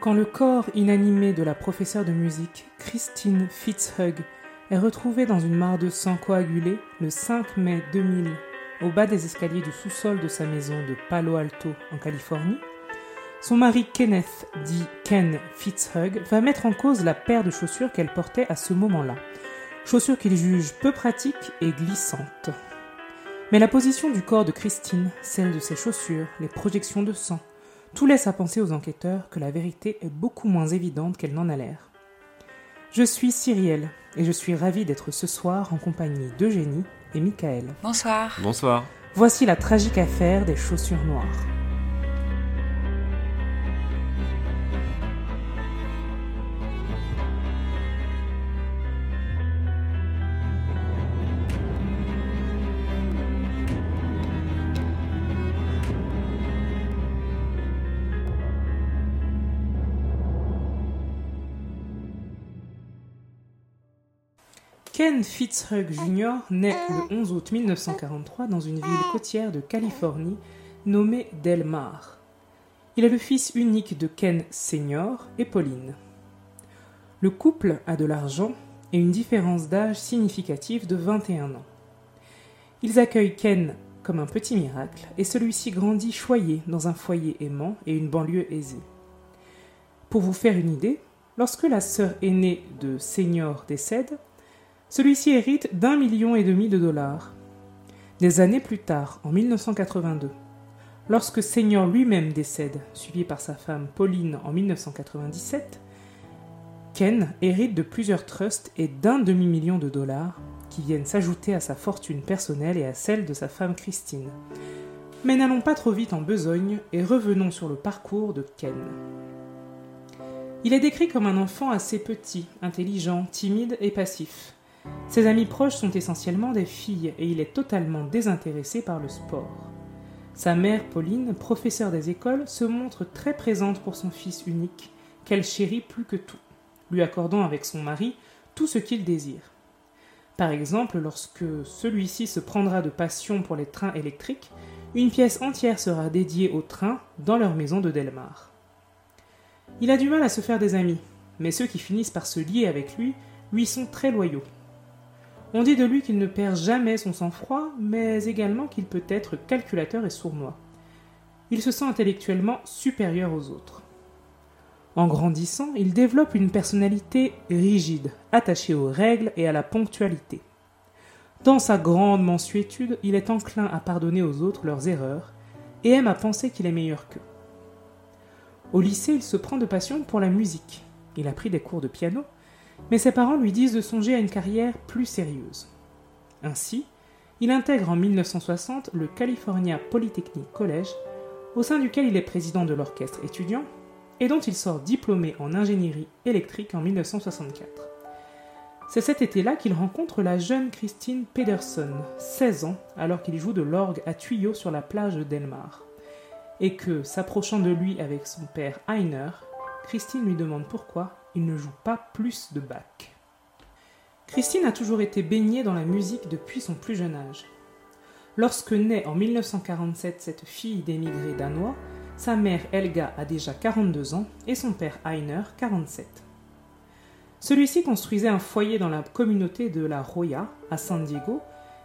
Quand le corps inanimé de la professeure de musique, Christine Fitzhugh, est retrouvé dans une mare de sang coagulé le 5 mai 2000 au bas des escaliers du sous-sol de sa maison de Palo Alto en Californie, son mari Kenneth, dit Ken Fitzhugh, va mettre en cause la paire de chaussures qu'elle portait à ce moment-là. Chaussures qu'il juge peu pratiques et glissantes. Mais la position du corps de Christine, celle de ses chaussures, les projections de sang, tout laisse à penser aux enquêteurs que la vérité est beaucoup moins évidente qu'elle n'en a l'air. Je suis Cyrielle et je suis ravie d'être ce soir en compagnie d'Eugénie et Michael. Bonsoir. Bonsoir. Voici la tragique affaire des chaussures noires. Ken Fitzhugh Jr. naît le 11 août 1943 dans une ville côtière de Californie nommée Del Mar. Il est le fils unique de Ken Sr. et Pauline. Le couple a de l'argent et une différence d'âge significative de 21 ans. Ils accueillent Ken comme un petit miracle et celui-ci grandit choyé dans un foyer aimant et une banlieue aisée. Pour vous faire une idée, lorsque la sœur aînée de Senior décède, celui-ci hérite d'un million et demi de dollars. Des années plus tard, en 1982, lorsque Senior lui-même décède, suivi par sa femme Pauline en 1997, Ken hérite de plusieurs trusts et d'un demi-million de dollars qui viennent s'ajouter à sa fortune personnelle et à celle de sa femme Christine. Mais n'allons pas trop vite en besogne et revenons sur le parcours de Ken. Il est décrit comme un enfant assez petit, intelligent, timide et passif. Ses amis proches sont essentiellement des filles et il est totalement désintéressé par le sport. Sa mère, Pauline, professeure des écoles, se montre très présente pour son fils unique, qu'elle chérit plus que tout, lui accordant avec son mari tout ce qu'il désire. Par exemple, lorsque celui-ci se prendra de passion pour les trains électriques, une pièce entière sera dédiée aux trains dans leur maison de Delmar. Il a du mal à se faire des amis, mais ceux qui finissent par se lier avec lui lui sont très loyaux. On dit de lui qu'il ne perd jamais son sang-froid, mais également qu'il peut être calculateur et sournois. Il se sent intellectuellement supérieur aux autres. En grandissant, il développe une personnalité rigide, attachée aux règles et à la ponctualité. Dans sa grande mansuétude, il est enclin à pardonner aux autres leurs erreurs et aime à penser qu'il est meilleur qu'eux. Au lycée, il se prend de passion pour la musique. Il a pris des cours de piano, mais ses parents lui disent de songer à une carrière plus sérieuse. Ainsi, il intègre en 1960 le California Polytechnic College, au sein duquel il est président de l'orchestre étudiant et dont il sort diplômé en ingénierie électrique en 1964. C'est cet été-là qu'il rencontre la jeune Christine Pedersen, 16 ans, alors qu'il joue de l'orgue à tuyaux sur la plage de Delmar, et que, s'approchant de lui avec son père Heiner, Christine lui demande pourquoi il ne joue pas plus de Bach. Christine a toujours été baignée dans la musique depuis son plus jeune âge. Lorsque naît en 1947 cette fille d'émigrés danois, sa mère Helga a déjà 42 ans et son père Heiner 47. Celui-ci construisait un foyer dans la communauté de la Roya, à San Diego,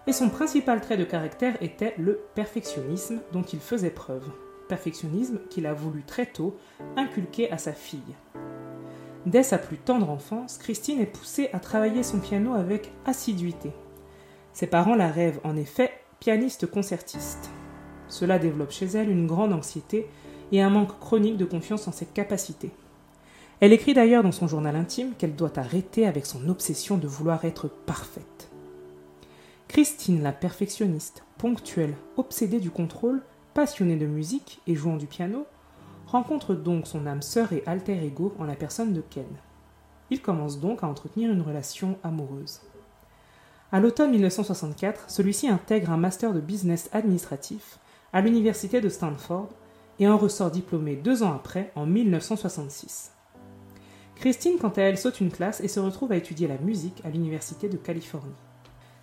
et son principal trait de caractère était le perfectionnisme dont il faisait preuve. Perfectionnisme qu'il a voulu très tôt inculquer à sa fille. Dès sa plus tendre enfance, Christine est poussée à travailler son piano avec assiduité. Ses parents la rêvent en effet pianiste concertiste. Cela développe chez elle une grande anxiété et un manque chronique de confiance en ses capacités. Elle écrit d'ailleurs dans son journal intime qu'elle doit arrêter avec son obsession de vouloir être parfaite. Christine, la perfectionniste, ponctuelle, obsédée du contrôle, passionnée de musique et jouant du piano, rencontre donc son âme sœur et alter ego en la personne de Ken. Il commence donc à entretenir une relation amoureuse. À l'automne 1964, celui-ci intègre un master de business administratif à l'université de Stanford et en ressort diplômé deux ans après, en 1966. Christine, quant à elle, saute une classe et se retrouve à étudier la musique à l'université de Californie.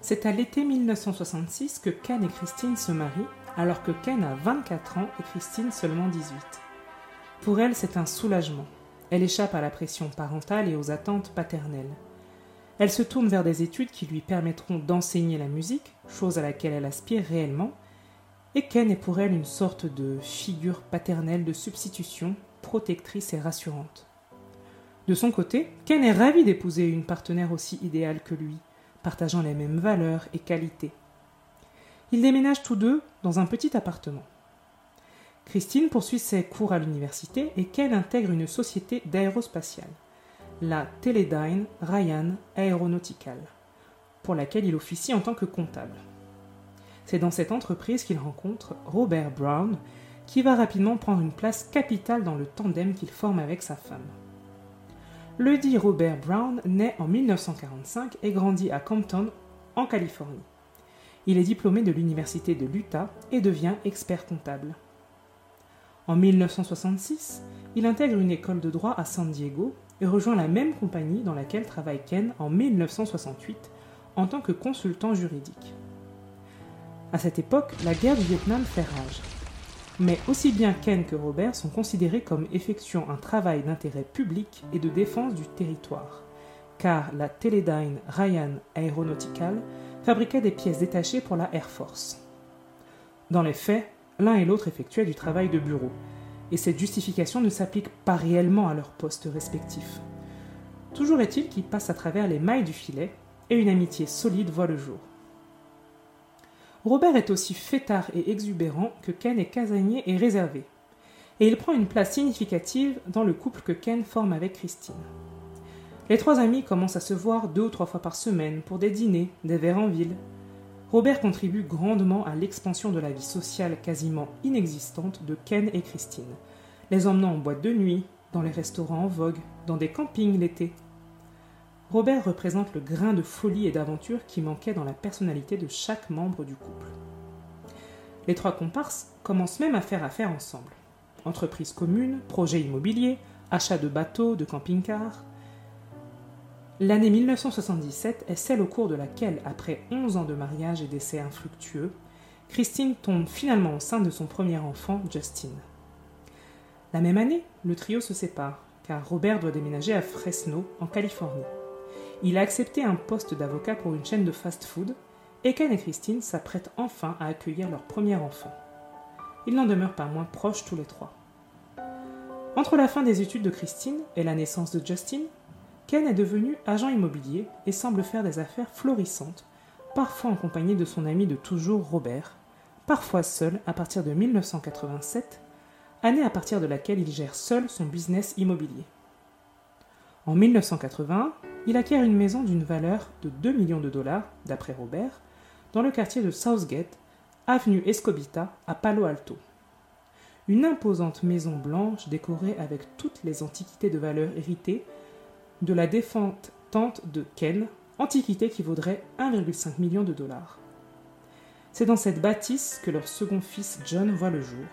C'est à l'été 1966 que Ken et Christine se marient, alors que Ken a 24 ans et Christine seulement 18. Pour elle, c'est un soulagement. Elle échappe à la pression parentale et aux attentes paternelles. Elle se tourne vers des études qui lui permettront d'enseigner la musique, chose à laquelle elle aspire réellement, et Ken est pour elle une sorte de figure paternelle de substitution, protectrice et rassurante. De son côté, Ken est ravi d'épouser une partenaire aussi idéale que lui, partageant les mêmes valeurs et qualités. Ils déménagent tous deux dans un petit appartement. Christine poursuit ses cours à l'université et Ken intègre une société d'aérospatiale, la Teledyne Ryan Aeronautical, pour laquelle il officie en tant que comptable. C'est dans cette entreprise qu'il rencontre Robert Brown, qui va rapidement prendre une place capitale dans le tandem qu'il forme avec sa femme. Le dit Robert Brown naît en 1945 et grandit à Compton, en Californie. Il est diplômé de l'Université de l'Utah et devient expert comptable. En 1966, il intègre une école de droit à San Diego et rejoint la même compagnie dans laquelle travaille Ken en 1968 en tant que consultant juridique. À cette époque, la guerre du Vietnam fait rage. Mais aussi bien Ken que Robert sont considérés comme effectuant un travail d'intérêt public et de défense du territoire, car la Teledyne Ryan Aeronautical fabriquait des pièces détachées pour la Air Force. Dans les faits, l'un et l'autre effectuaient du travail de bureau, et cette justification ne s'applique pas réellement à leurs postes respectifs. Toujours est-il qu'ils passent à travers les mailles du filet, et une amitié solide voit le jour. Robert est aussi fêtard et exubérant que Ken est casanier et réservé, et il prend une place significative dans le couple que Ken forme avec Christine. Les trois amis commencent à se voir deux ou trois fois par semaine pour des dîners, des verres en ville, Robert contribue grandement à l'expansion de la vie sociale quasiment inexistante de Ken et Christine, les emmenant en boîte de nuit, dans les restaurants en vogue, dans des campings l'été. Robert représente le grain de folie et d'aventure qui manquait dans la personnalité de chaque membre du couple. Les trois comparses commencent même à faire affaire ensemble. Entreprise commune, projets immobiliers, achat de bateaux, de camping-cars, L'année 1977 est celle au cours de laquelle, après 11 ans de mariage et d'essais infructueux, Christine tombe finalement enceinte de son premier enfant, Justin. La même année, le trio se sépare, car Robert doit déménager à Fresno, en Californie. Il a accepté un poste d'avocat pour une chaîne de fast-food, et Ken et Christine s'apprêtent enfin à accueillir leur premier enfant. Ils n'en demeurent pas moins proches tous les trois. Entre la fin des études de Christine et la naissance de Justin, Ken est devenu agent immobilier et semble faire des affaires florissantes, parfois en compagnie de son ami de toujours Robert, parfois seul à partir de 1987, année à partir de laquelle il gère seul son business immobilier. En 1980, il acquiert une maison d'une valeur de 2 millions de dollars, d'après Robert, dans le quartier de Southgate, avenue Escobita, à Palo Alto. Une imposante maison blanche décorée avec toutes les antiquités de valeur héritées de la défunte tante de Ken, antiquité qui vaudrait 1,5 million de dollars. C'est dans cette bâtisse que leur second fils John voit le jour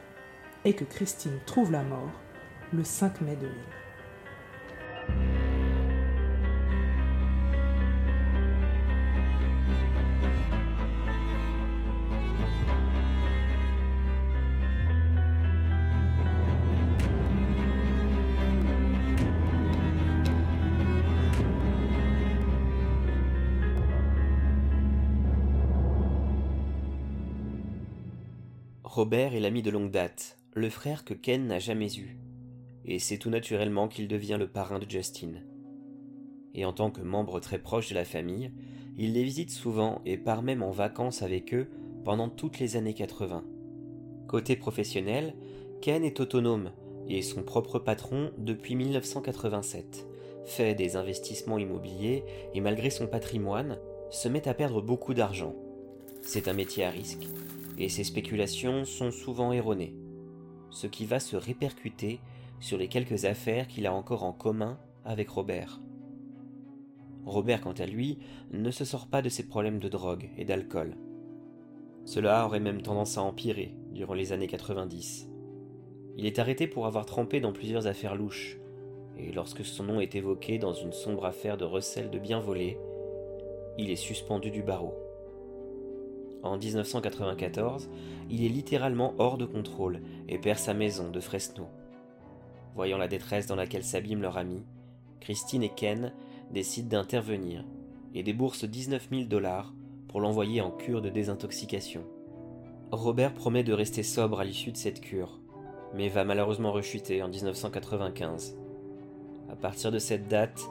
et que Christine trouve la mort le 5 mai 2000. Robert est l'ami de longue date, le frère que Ken n'a jamais eu. Et c'est tout naturellement qu'il devient le parrain de Justin. Et en tant que membre très proche de la famille, il les visite souvent et part même en vacances avec eux pendant toutes les années 80. Côté professionnel, Ken est autonome et son propre patron depuis 1987, fait des investissements immobiliers et malgré son patrimoine, se met à perdre beaucoup d'argent. C'est un métier à risque et ces spéculations sont souvent erronées, ce qui va se répercuter sur les quelques affaires qu'il a encore en commun avec Robert. Robert, quant à lui, ne se sort pas de ses problèmes de drogue et d'alcool. Cela aurait même tendance à empirer durant les années 90. Il est arrêté pour avoir trempé dans plusieurs affaires louches, et lorsque son nom est évoqué dans une sombre affaire de recel de biens volés, il est suspendu du barreau en 1994, il est littéralement hors de contrôle et perd sa maison de Fresno. Voyant la détresse dans laquelle s'abîme leur ami, Christine et Ken décident d'intervenir et déboursent 19 000 dollars pour l'envoyer en cure de désintoxication. Robert promet de rester sobre à l'issue de cette cure, mais va malheureusement rechuter en 1995. À partir de cette date,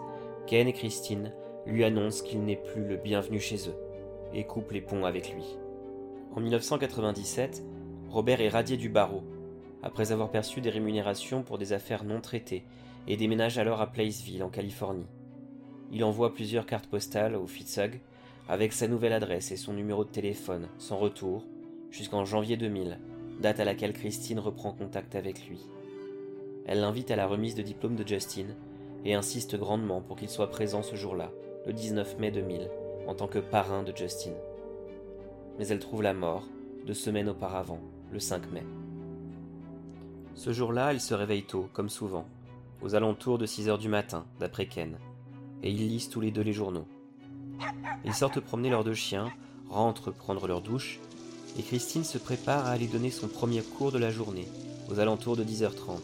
Ken et Christine lui annoncent qu'il n'est plus le bienvenu chez eux et coupent les ponts avec lui. En 1997, Robert est radié du barreau, après avoir perçu des rémunérations pour des affaires non traitées, et déménage alors à Placeville, en Californie. Il envoie plusieurs cartes postales au Fitzhugh, avec sa nouvelle adresse et son numéro de téléphone, sans retour, jusqu'en janvier 2000, date à laquelle Christine reprend contact avec lui. Elle l'invite à la remise de diplôme de Justin et insiste grandement pour qu'il soit présent ce jour-là, le 19 mai 2000, en tant que parrain de Justin. Mais elle trouve la mort deux semaines auparavant, le 5 mai. Ce jour-là, elle se réveille tôt, comme souvent, aux alentours de 6 heures du matin, d'après Ken, et ils lisent tous les deux les journaux. Ils sortent promener leurs deux chiens, rentrent prendre leur douche, et Christine se prépare à aller donner son premier cours de la journée, aux alentours de 10h30,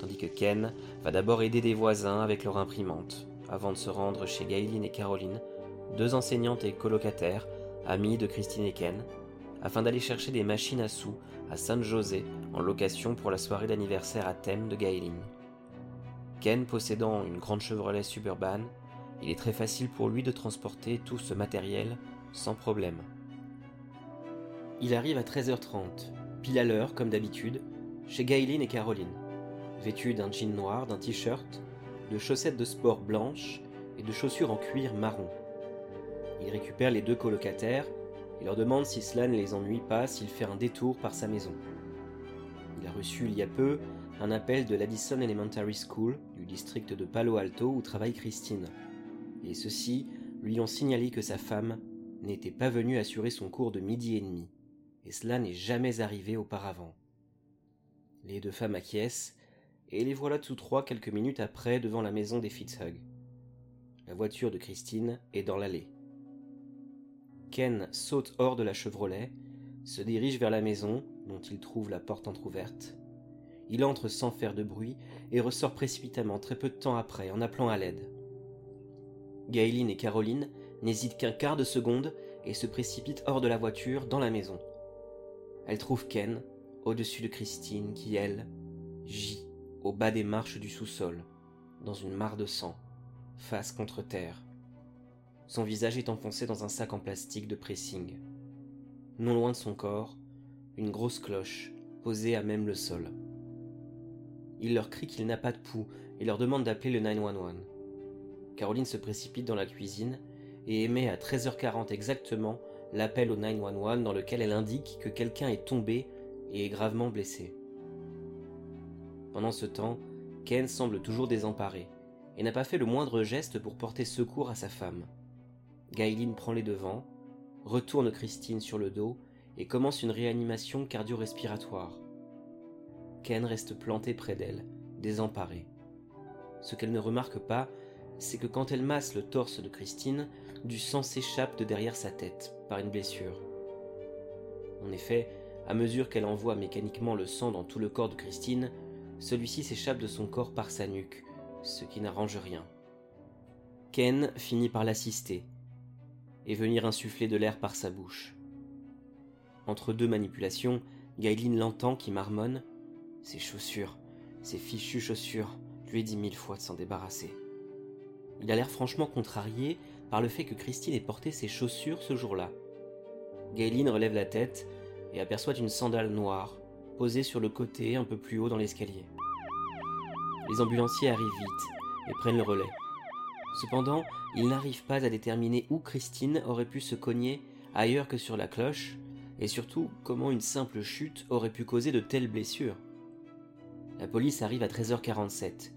tandis que Ken va d'abord aider des voisins avec leur imprimante, avant de se rendre chez Gailine et Caroline, deux enseignantes et colocataires, amies de Christine et Ken, afin d'aller chercher des machines à sous à San José en location pour la soirée d'anniversaire à thème de Gailine. Ken possédant une grande Chevrolet Suburban, il est très facile pour lui de transporter tout ce matériel sans problème. Il arrive à 13h30, pile à l'heure comme d'habitude, chez Gailine et Caroline, vêtu d'un jean noir, d'un t-shirt, de chaussettes de sport blanches et de chaussures en cuir marron. Il récupère les deux colocataires et leur demande si cela ne les ennuie pas s'il fait un détour par sa maison. Il a reçu il y a peu un appel de l'Addison Elementary School du district de Palo Alto où travaille Christine. Et ceux-ci lui ont signalé que sa femme n'était pas venue assurer son cours de midi et demi, et cela n'est jamais arrivé auparavant. Les deux femmes acquiescent, et les voilà tous trois quelques minutes après devant la maison des Fitzhugh. La voiture de Christine est dans l'allée. Ken saute hors de la Chevrolet, se dirige vers la maison, dont il trouve la porte entr'ouverte. Il entre sans faire de bruit et ressort précipitamment très peu de temps après en appelant à l'aide. Gailine et Caroline n'hésitent qu'un quart de seconde et se précipitent hors de la voiture dans la maison. Elles trouvent Ken au-dessus de Christine qui, elle, gît au bas des marches du sous-sol, dans une mare de sang, face contre terre. Son visage est enfoncé dans un sac en plastique de pressing. Non loin de son corps, une grosse cloche posée à même le sol. Il leur crie qu'il n'a pas de pouls et leur demande d'appeler le 911. Caroline se précipite dans la cuisine et émet à 13h40 exactement l'appel au 911 dans lequel elle indique que quelqu'un est tombé et est gravement blessé. Pendant ce temps, Ken semble toujours désemparé et n'a pas fait le moindre geste pour porter secours à sa femme. Gailine prend les devants, retourne Christine sur le dos et commence une réanimation cardio-respiratoire. Ken reste planté près d'elle, désemparé. Ce qu'elle ne remarque pas, c'est que quand elle masse le torse de Christine, du sang s'échappe de derrière sa tête par une blessure. En effet, à mesure qu'elle envoie mécaniquement le sang dans tout le corps de Christine, celui-ci s'échappe de son corps par sa nuque, ce qui n'arrange rien. Ken finit par l'assister et venir insuffler de l'air par sa bouche. Entre deux manipulations, Gailine l'entend qui marmonne Ses chaussures, ses fichues chaussures, lui dit mille fois de s'en débarrasser. Il a l'air franchement contrarié par le fait que Christine ait porté ses chaussures ce jour-là. Gailine relève la tête et aperçoit une sandale noire posée sur le côté un peu plus haut dans l'escalier. Les ambulanciers arrivent vite et prennent le relais. Cependant, ils n'arrivent pas à déterminer où Christine aurait pu se cogner ailleurs que sur la cloche, et surtout comment une simple chute aurait pu causer de telles blessures. La police arrive à 13h47,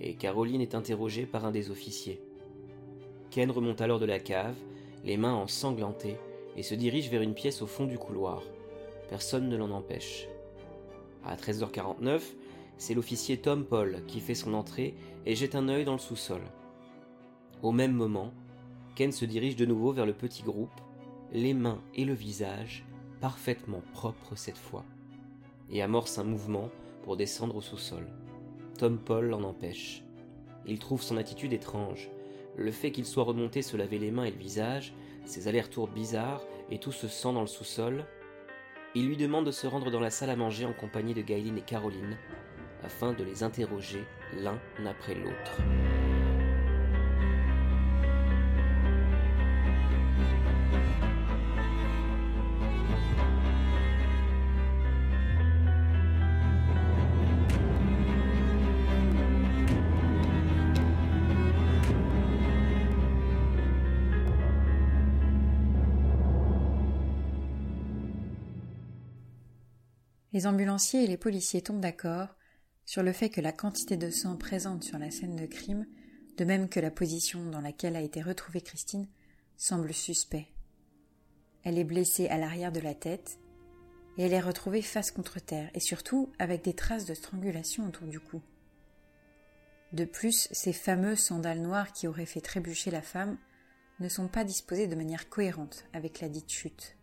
et Caroline est interrogée par un des officiers. Ken remonte alors de la cave, les mains ensanglantées, et se dirige vers une pièce au fond du couloir. Personne ne l'en empêche. À 13h49, c'est l'officier Tom Paul qui fait son entrée et jette un œil dans le sous-sol. Au même moment, Ken se dirige de nouveau vers le petit groupe, les mains et le visage parfaitement propres cette fois, et amorce un mouvement pour descendre au sous-sol. Tom Paul l'en empêche. Il trouve son attitude étrange. Le fait qu'il soit remonté se laver les mains et le visage, ses allers-retours bizarres et tout ce sang dans le sous-sol. Il lui demande de se rendre dans la salle à manger en compagnie de Gaëline et Caroline, afin de les interroger l'un après l'autre. Les ambulanciers et les policiers tombent d'accord sur le fait que la quantité de sang présente sur la scène de crime, de même que la position dans laquelle a été retrouvée Christine, semble suspect. Elle est blessée à l'arrière de la tête et elle est retrouvée face contre terre et surtout avec des traces de strangulation autour du cou. De plus, ces fameux sandales noires qui auraient fait trébucher la femme ne sont pas disposées de manière cohérente avec la dite chute.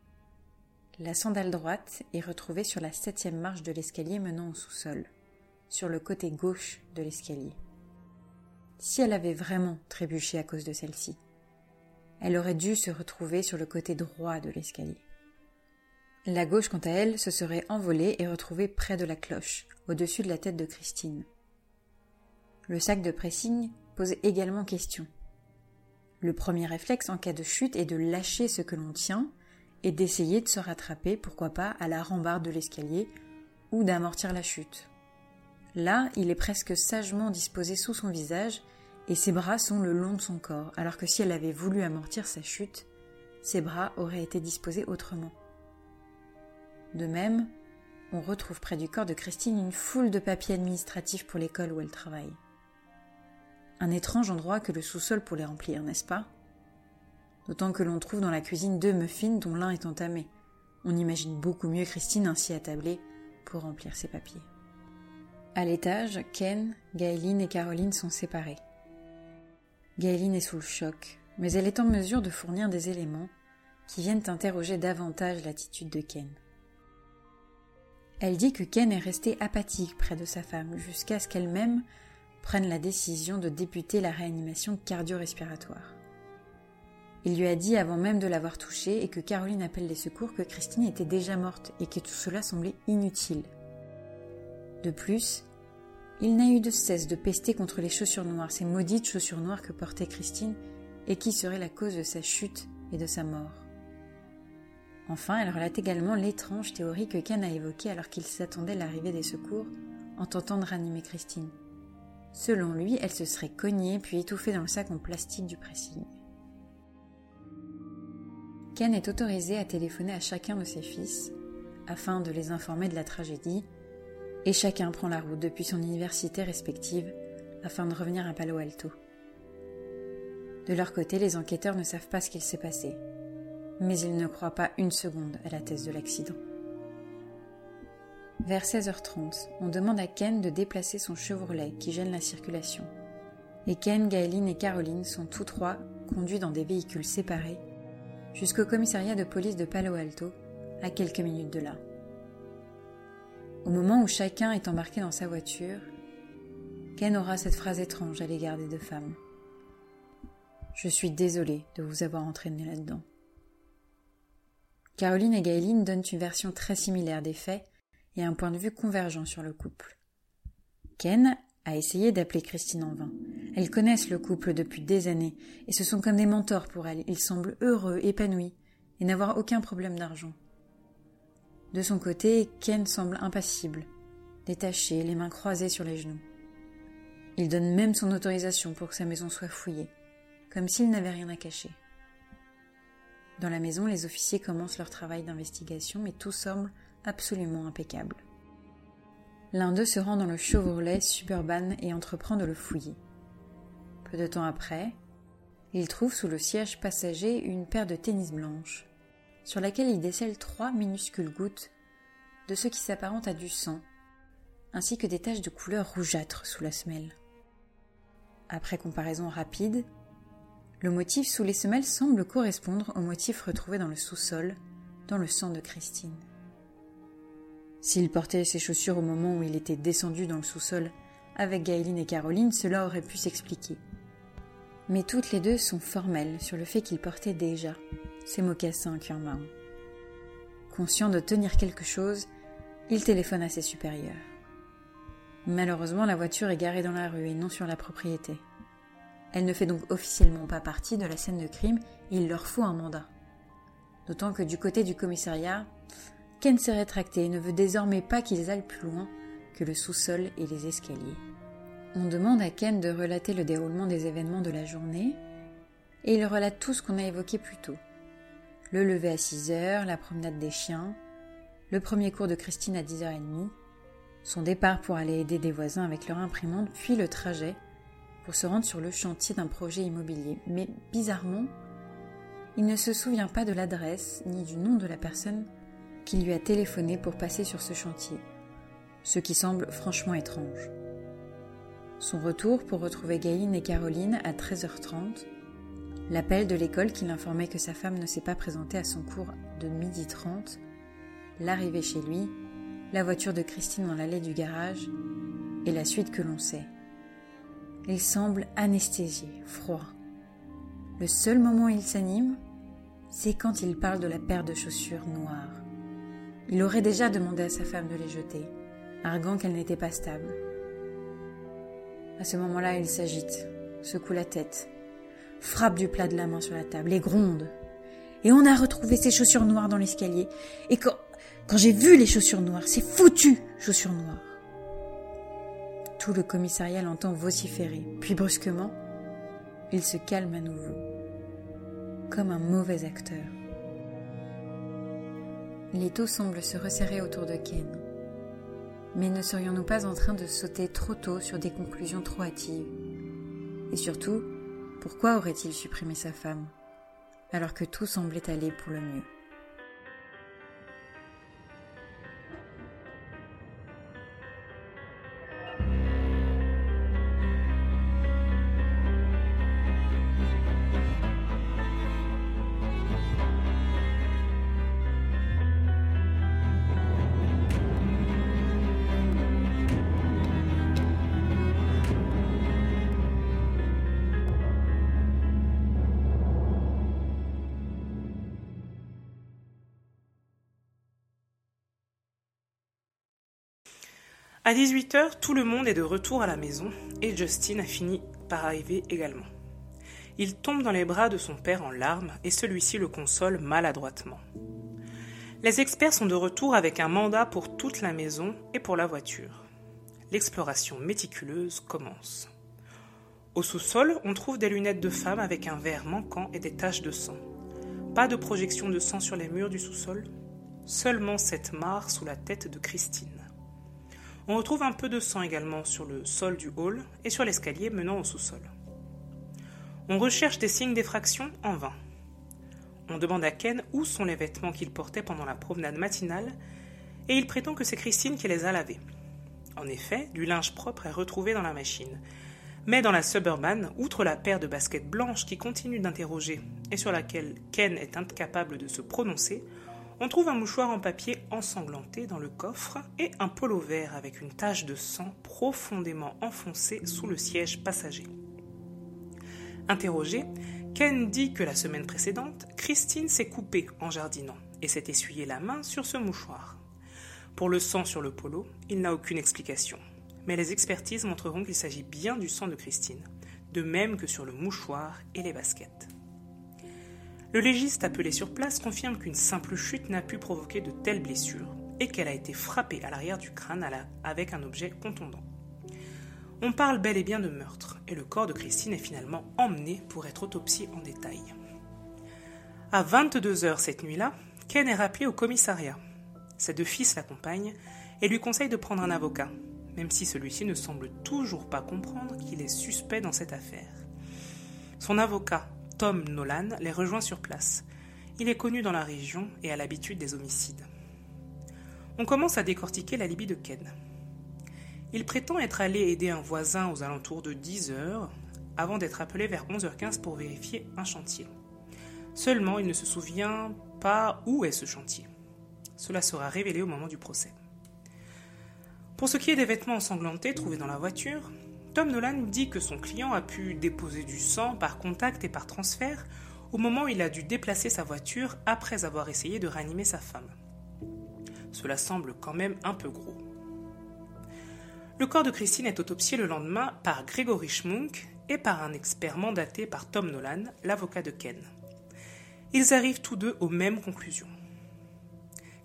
La sandale droite est retrouvée sur la septième marche de l'escalier menant au sous-sol, sur le côté gauche de l'escalier. Si elle avait vraiment trébuché à cause de celle-ci, elle aurait dû se retrouver sur le côté droit de l'escalier. La gauche, quant à elle, se serait envolée et retrouvée près de la cloche, au-dessus de la tête de Christine. Le sac de pressing pose également question. Le premier réflexe en cas de chute est de lâcher ce que l'on tient et d'essayer de se rattraper, pourquoi pas, à la rambarde de l'escalier ou d'amortir la chute. Là, il est presque sagement disposé sous son visage et ses bras sont le long de son corps, alors que si elle avait voulu amortir sa chute, ses bras auraient été disposés autrement. De même, on retrouve près du corps de Christine une foule de papiers administratifs pour l'école où elle travaille. Un étrange endroit que le sous-sol pour les remplir, n'est-ce pas? D'autant que l'on trouve dans la cuisine deux muffins dont l'un est entamé. On imagine beaucoup mieux Christine ainsi attablée pour remplir ses papiers. À l'étage, Ken, Gaëline et Caroline sont séparées. Gaëline est sous le choc, mais elle est en mesure de fournir des éléments qui viennent interroger davantage l'attitude de Ken. Elle dit que Ken est resté apathique près de sa femme jusqu'à ce qu'elle-même prenne la décision de débuter la réanimation cardio-respiratoire. Il lui a dit avant même de l'avoir touchée et que Caroline appelle les secours que Christine était déjà morte et que tout cela semblait inutile. De plus, il n'a eu de cesse de pester contre les chaussures noires, ces maudites chaussures noires que portait Christine et qui seraient la cause de sa chute et de sa mort. Enfin, elle relate également l'étrange théorie que Ken a évoquée alors qu'il s'attendait l'arrivée des secours en tentant de ranimer Christine. Selon lui, elle se serait cognée puis étouffée dans le sac en plastique du pressing. Ken est autorisé à téléphoner à chacun de ses fils afin de les informer de la tragédie et chacun prend la route depuis son université respective afin de revenir à Palo Alto. De leur côté, les enquêteurs ne savent pas ce qu'il s'est passé, mais ils ne croient pas une seconde à la thèse de l'accident. Vers 16h30, on demande à Ken de déplacer son Chevrolet qui gêne la circulation. Et Ken, Gaëline et Caroline sont tous trois conduits dans des véhicules séparés jusqu'au commissariat de police de Palo Alto, à quelques minutes de là. Au moment où chacun est embarqué dans sa voiture, Ken aura cette phrase étrange à l'égard des deux femmes. Je suis désolée de vous avoir entraîné là-dedans. Caroline et Gaëline donnent une version très similaire des faits et un point de vue convergent sur le couple. Ken a essayé d'appeler Christine en vain. Elles connaissent le couple depuis des années et ce sont comme des mentors pour elle. Ils semblent heureux, épanouis et n'avoir aucun problème d'argent. De son côté, Ken semble impassible, détaché, les mains croisées sur les genoux. Il donne même son autorisation pour que sa maison soit fouillée, comme s'il n'avait rien à cacher. Dans la maison, les officiers commencent leur travail d'investigation, mais tout semble absolument impeccable. L'un d'eux se rend dans le Chevrolet Suburban et entreprend de le fouiller. Peu de temps après, il trouve sous le siège passager une paire de tennis blanches, sur laquelle il décèle trois minuscules gouttes de ce qui s'apparente à du sang, ainsi que des taches de couleur rougeâtre sous la semelle. Après comparaison rapide, le motif sous les semelles semble correspondre au motif retrouvé dans le sous-sol, dans le sang de Christine. S'il portait ses chaussures au moment où il était descendu dans le sous-sol, avec Gaëline et Caroline, cela aurait pu s'expliquer. Mais toutes les deux sont formelles sur le fait qu'ils portaient déjà ces mocassins en marron. Conscient de tenir quelque chose, il téléphone à ses supérieurs. Malheureusement, la voiture est garée dans la rue et non sur la propriété. Elle ne fait donc officiellement pas partie de la scène de crime et il leur faut un mandat. D'autant que du côté du commissariat, Ken s'est rétracté et ne veut désormais pas qu'ils aillent plus loin que le sous-sol et les escaliers. On demande à Ken de relater le déroulement des événements de la journée et il relate tout ce qu'on a évoqué plus tôt. Le lever à 6 heures, la promenade des chiens, le premier cours de Christine à 10h30, son départ pour aller aider des voisins avec leur imprimante, puis le trajet pour se rendre sur le chantier d'un projet immobilier. Mais bizarrement, il ne se souvient pas de l'adresse ni du nom de la personne lui a téléphoné pour passer sur ce chantier, ce qui semble franchement étrange. Son retour pour retrouver Gaïne et Caroline à 13h30, l'appel de l'école qui l'informait que sa femme ne s'est pas présentée à son cours de midi 30, l'arrivée chez lui, la voiture de Christine dans l'allée du garage, et la suite que l'on sait. Il semble anesthésié, froid. Le seul moment où il s'anime, c'est quand il parle de la paire de chaussures noires. Il aurait déjà demandé à sa femme de les jeter, arguant qu'elles n'étaient pas stables. À ce moment-là, il s'agite, secoue la tête, frappe du plat de la main sur la table et gronde. Et on a retrouvé ses chaussures noires dans l'escalier. Et quand, quand j'ai vu les chaussures noires, c'est foutu chaussures noires. Tout le commissariat l'entend vociférer, puis brusquement, il se calme à nouveau, comme un mauvais acteur. L'étau semble se resserrer autour de Ken. Mais ne serions-nous pas en train de sauter trop tôt sur des conclusions trop hâtives? Et surtout, pourquoi aurait-il supprimé sa femme, alors que tout semblait aller pour le mieux? À 18h, tout le monde est de retour à la maison et Justin a fini par arriver également. Il tombe dans les bras de son père en larmes et celui-ci le console maladroitement. Les experts sont de retour avec un mandat pour toute la maison et pour la voiture. L'exploration méticuleuse commence. Au sous-sol, on trouve des lunettes de femme avec un verre manquant et des taches de sang. Pas de projection de sang sur les murs du sous-sol, seulement cette mare sous la tête de Christine. On retrouve un peu de sang également sur le sol du hall et sur l'escalier menant au sous-sol. On recherche des signes d'effraction en vain. On demande à Ken où sont les vêtements qu'il portait pendant la promenade matinale et il prétend que c'est Christine qui les a lavés. En effet, du linge propre est retrouvé dans la machine. Mais dans la Suburban, outre la paire de baskets blanches qui continue d'interroger et sur laquelle Ken est incapable de se prononcer, on trouve un mouchoir en papier ensanglanté dans le coffre et un polo vert avec une tache de sang profondément enfoncée sous le siège passager. Interrogé, Ken dit que la semaine précédente, Christine s'est coupée en jardinant et s'est essuyé la main sur ce mouchoir. Pour le sang sur le polo, il n'a aucune explication, mais les expertises montreront qu'il s'agit bien du sang de Christine, de même que sur le mouchoir et les baskets. Le légiste appelé sur place confirme qu'une simple chute n'a pu provoquer de telles blessures et qu'elle a été frappée à l'arrière du crâne avec un objet contondant. On parle bel et bien de meurtre et le corps de Christine est finalement emmené pour être autopsié en détail. À 22 heures cette nuit-là, Ken est rappelé au commissariat. Ses deux fils l'accompagnent et lui conseillent de prendre un avocat, même si celui-ci ne semble toujours pas comprendre qu'il est suspect dans cette affaire. Son avocat, Tom Nolan les rejoint sur place. Il est connu dans la région et a l'habitude des homicides. On commence à décortiquer l'alibi de Ken. Il prétend être allé aider un voisin aux alentours de 10 heures avant d'être appelé vers 11h15 pour vérifier un chantier. Seulement, il ne se souvient pas où est ce chantier. Cela sera révélé au moment du procès. Pour ce qui est des vêtements ensanglantés trouvés dans la voiture, Tom Nolan dit que son client a pu déposer du sang par contact et par transfert au moment où il a dû déplacer sa voiture après avoir essayé de ranimer sa femme. Cela semble quand même un peu gros. Le corps de Christine est autopsié le lendemain par Gregory Schmunk et par un expert mandaté par Tom Nolan, l'avocat de Ken. Ils arrivent tous deux aux mêmes conclusions.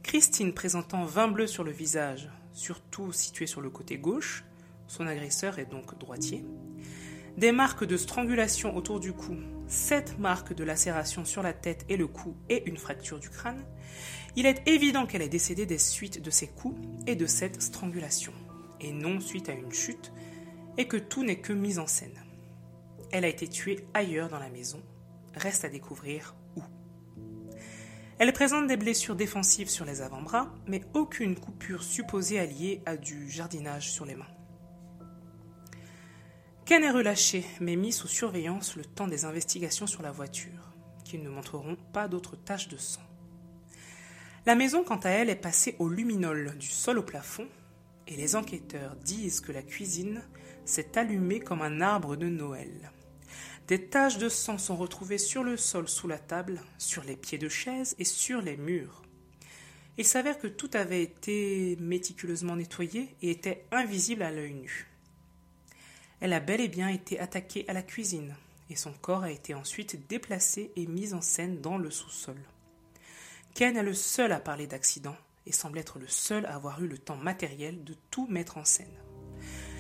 Christine présentant vin bleu sur le visage, surtout situé sur le côté gauche, son agresseur est donc droitier, des marques de strangulation autour du cou, sept marques de lacération sur la tête et le cou et une fracture du crâne, il est évident qu'elle est décédée des suites de ces coups et de cette strangulation, et non suite à une chute, et que tout n'est que mise en scène. Elle a été tuée ailleurs dans la maison, reste à découvrir où. Elle présente des blessures défensives sur les avant-bras, mais aucune coupure supposée alliée à du jardinage sur les mains. Ken est relâché, mais mis sous surveillance le temps des investigations sur la voiture, qui ne montreront pas d'autres taches de sang? La maison, quant à elle, est passée au luminol du sol au plafond, et les enquêteurs disent que la cuisine s'est allumée comme un arbre de Noël. Des taches de sang sont retrouvées sur le sol sous la table, sur les pieds de chaise et sur les murs. Il s'avère que tout avait été méticuleusement nettoyé et était invisible à l'œil nu. Elle a bel et bien été attaquée à la cuisine, et son corps a été ensuite déplacé et mis en scène dans le sous-sol. Ken est le seul à parler d'accident, et semble être le seul à avoir eu le temps matériel de tout mettre en scène.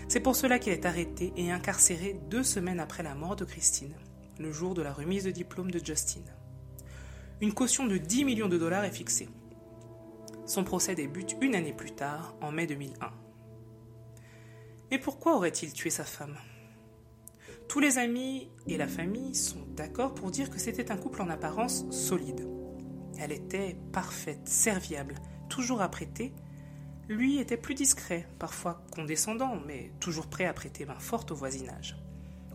C'est pour cela qu'il est arrêté et incarcéré deux semaines après la mort de Christine, le jour de la remise de diplôme de Justin. Une caution de 10 millions de dollars est fixée. Son procès débute une année plus tard, en mai 2001. Mais pourquoi aurait-il tué sa femme? Tous les amis et la famille sont d'accord pour dire que c'était un couple en apparence solide. Elle était parfaite, serviable, toujours apprêtée. Lui était plus discret, parfois condescendant, mais toujours prêt à prêter main forte au voisinage.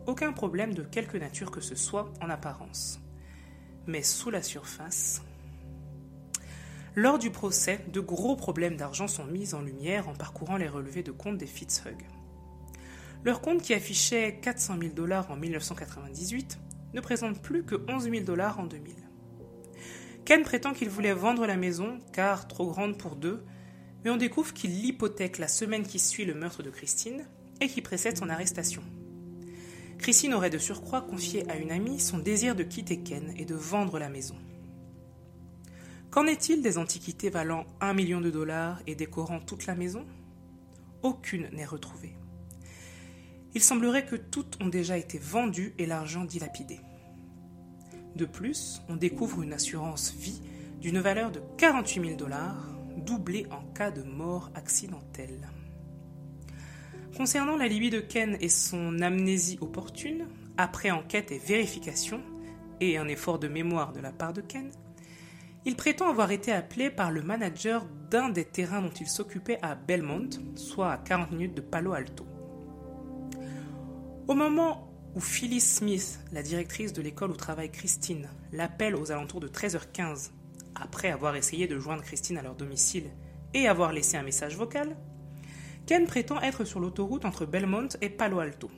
Aucun problème de quelque nature que ce soit en apparence. Mais sous la surface, lors du procès, de gros problèmes d'argent sont mis en lumière en parcourant les relevés de compte des Fitzhugh. Leur compte qui affichait 400 000 dollars en 1998 ne présente plus que 11 000 dollars en 2000. Ken prétend qu'il voulait vendre la maison car trop grande pour deux, mais on découvre qu'il l'hypothèque la semaine qui suit le meurtre de Christine et qui précède son arrestation. Christine aurait de surcroît confié à une amie son désir de quitter Ken et de vendre la maison. Qu'en est-il des antiquités valant 1 million de dollars et décorant toute la maison? Aucune n'est retrouvée il semblerait que toutes ont déjà été vendues et l'argent dilapidé. De plus, on découvre une assurance vie d'une valeur de 48 000 dollars, doublée en cas de mort accidentelle. Concernant l'alibi de Ken et son amnésie opportune, après enquête et vérification, et un effort de mémoire de la part de Ken, il prétend avoir été appelé par le manager d'un des terrains dont il s'occupait à Belmont, soit à 40 minutes de Palo Alto. Au moment où Phyllis Smith, la directrice de l'école où travaille Christine, l'appelle aux alentours de 13h15, après avoir essayé de joindre Christine à leur domicile et avoir laissé un message vocal, Ken prétend être sur l'autoroute entre Belmont et Palo Alto.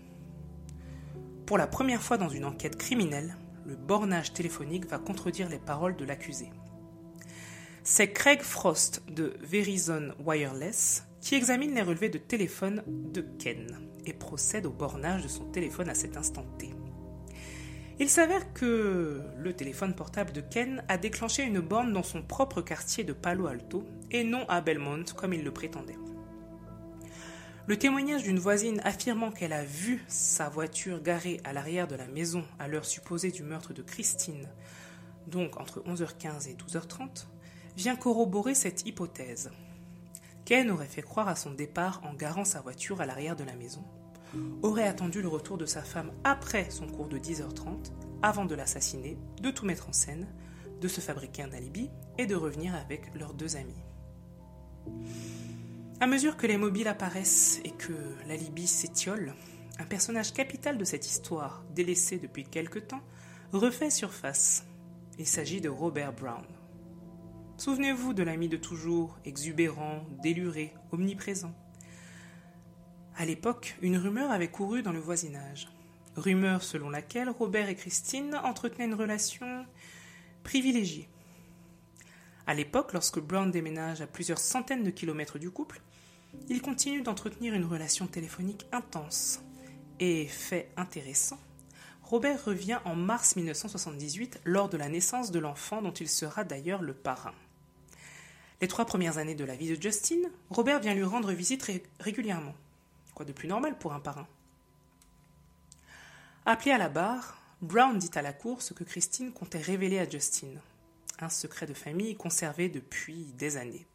Pour la première fois dans une enquête criminelle, le bornage téléphonique va contredire les paroles de l'accusé. C'est Craig Frost de Verizon Wireless qui examine les relevés de téléphone de Ken et procède au bornage de son téléphone à cet instant T. Il s'avère que le téléphone portable de Ken a déclenché une borne dans son propre quartier de Palo Alto et non à Belmont comme il le prétendait. Le témoignage d'une voisine affirmant qu'elle a vu sa voiture garée à l'arrière de la maison à l'heure supposée du meurtre de Christine, donc entre 11h15 et 12h30, vient corroborer cette hypothèse. Ken aurait fait croire à son départ en garant sa voiture à l'arrière de la maison, aurait attendu le retour de sa femme après son cours de 10h30, avant de l'assassiner, de tout mettre en scène, de se fabriquer un alibi et de revenir avec leurs deux amis. À mesure que les mobiles apparaissent et que l'alibi s'étiole, un personnage capital de cette histoire, délaissé depuis quelque temps, refait surface. Il s'agit de Robert Brown. Souvenez-vous de l'ami de toujours, exubérant, déluré, omniprésent. À l'époque, une rumeur avait couru dans le voisinage. Rumeur selon laquelle Robert et Christine entretenaient une relation privilégiée. À l'époque, lorsque Brown déménage à plusieurs centaines de kilomètres du couple, il continue d'entretenir une relation téléphonique intense. Et fait intéressant, Robert revient en mars 1978 lors de la naissance de l'enfant dont il sera d'ailleurs le parrain. Les trois premières années de la vie de Justin, Robert vient lui rendre visite régulièrement. Quoi de plus normal pour un parrain? Appelé à la barre, Brown dit à la cour ce que Christine comptait révéler à Justin, un secret de famille conservé depuis des années.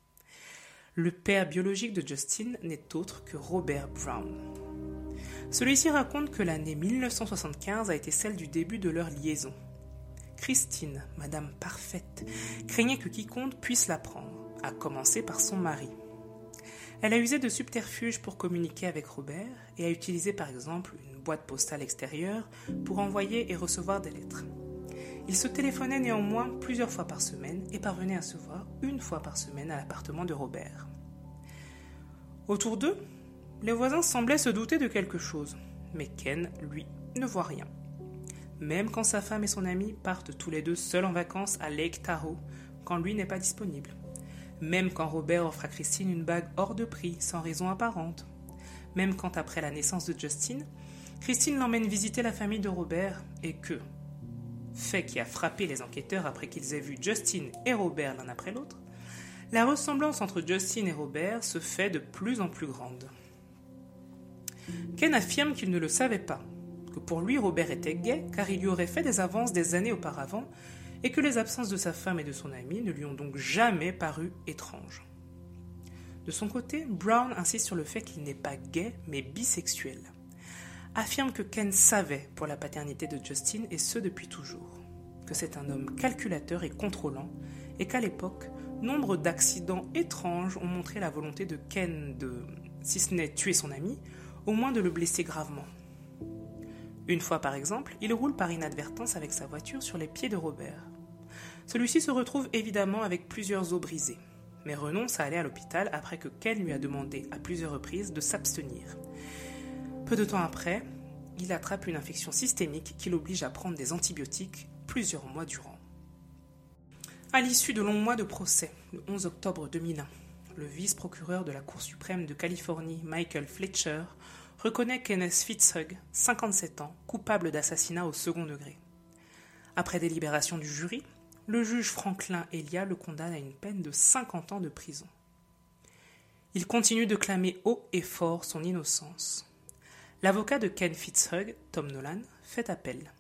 Le père biologique de Justin n'est autre que Robert Brown. Celui-ci raconte que l'année 1975 a été celle du début de leur liaison. Christine, Madame Parfaite, craignait que quiconque puisse l'apprendre, à commencer par son mari. Elle a usé de subterfuges pour communiquer avec Robert et a utilisé par exemple une boîte postale extérieure pour envoyer et recevoir des lettres. Il se téléphonait néanmoins plusieurs fois par semaine et parvenait à se voir une fois par semaine à l'appartement de Robert. Autour d'eux, les voisins semblaient se douter de quelque chose, mais Ken, lui, ne voit rien. Même quand sa femme et son ami partent tous les deux seuls en vacances à Lake Tahoe, quand lui n'est pas disponible même quand Robert offre à Christine une bague hors de prix, sans raison apparente. Même quand, après la naissance de Justin, Christine l'emmène visiter la famille de Robert et que, fait qui a frappé les enquêteurs après qu'ils aient vu Justin et Robert l'un après l'autre, la ressemblance entre Justin et Robert se fait de plus en plus grande. Ken affirme qu'il ne le savait pas, que pour lui Robert était gay car il lui aurait fait des avances des années auparavant et que les absences de sa femme et de son ami ne lui ont donc jamais paru étranges. De son côté, Brown insiste sur le fait qu'il n'est pas gay mais bisexuel. Affirme que Ken savait pour la paternité de Justin et ce depuis toujours, que c'est un homme calculateur et contrôlant et qu'à l'époque, nombre d'accidents étranges ont montré la volonté de Ken de, si ce n'est tuer son ami, au moins de le blesser gravement. Une fois par exemple, il roule par inadvertance avec sa voiture sur les pieds de Robert. Celui-ci se retrouve évidemment avec plusieurs os brisés, mais renonce à aller à l'hôpital après que Ken lui a demandé à plusieurs reprises de s'abstenir. Peu de temps après, il attrape une infection systémique qui l'oblige à prendre des antibiotiques plusieurs mois durant. À l'issue de longs mois de procès, le 11 octobre 2001, le vice-procureur de la Cour suprême de Californie, Michael Fletcher, reconnaît Kenneth Fitzhugh, 57 ans, coupable d'assassinat au second degré. Après délibération du jury, le juge Franklin Elia le condamne à une peine de 50 ans de prison. Il continue de clamer haut et fort son innocence. L'avocat de Ken Fitzhugh, Tom Nolan, fait appel.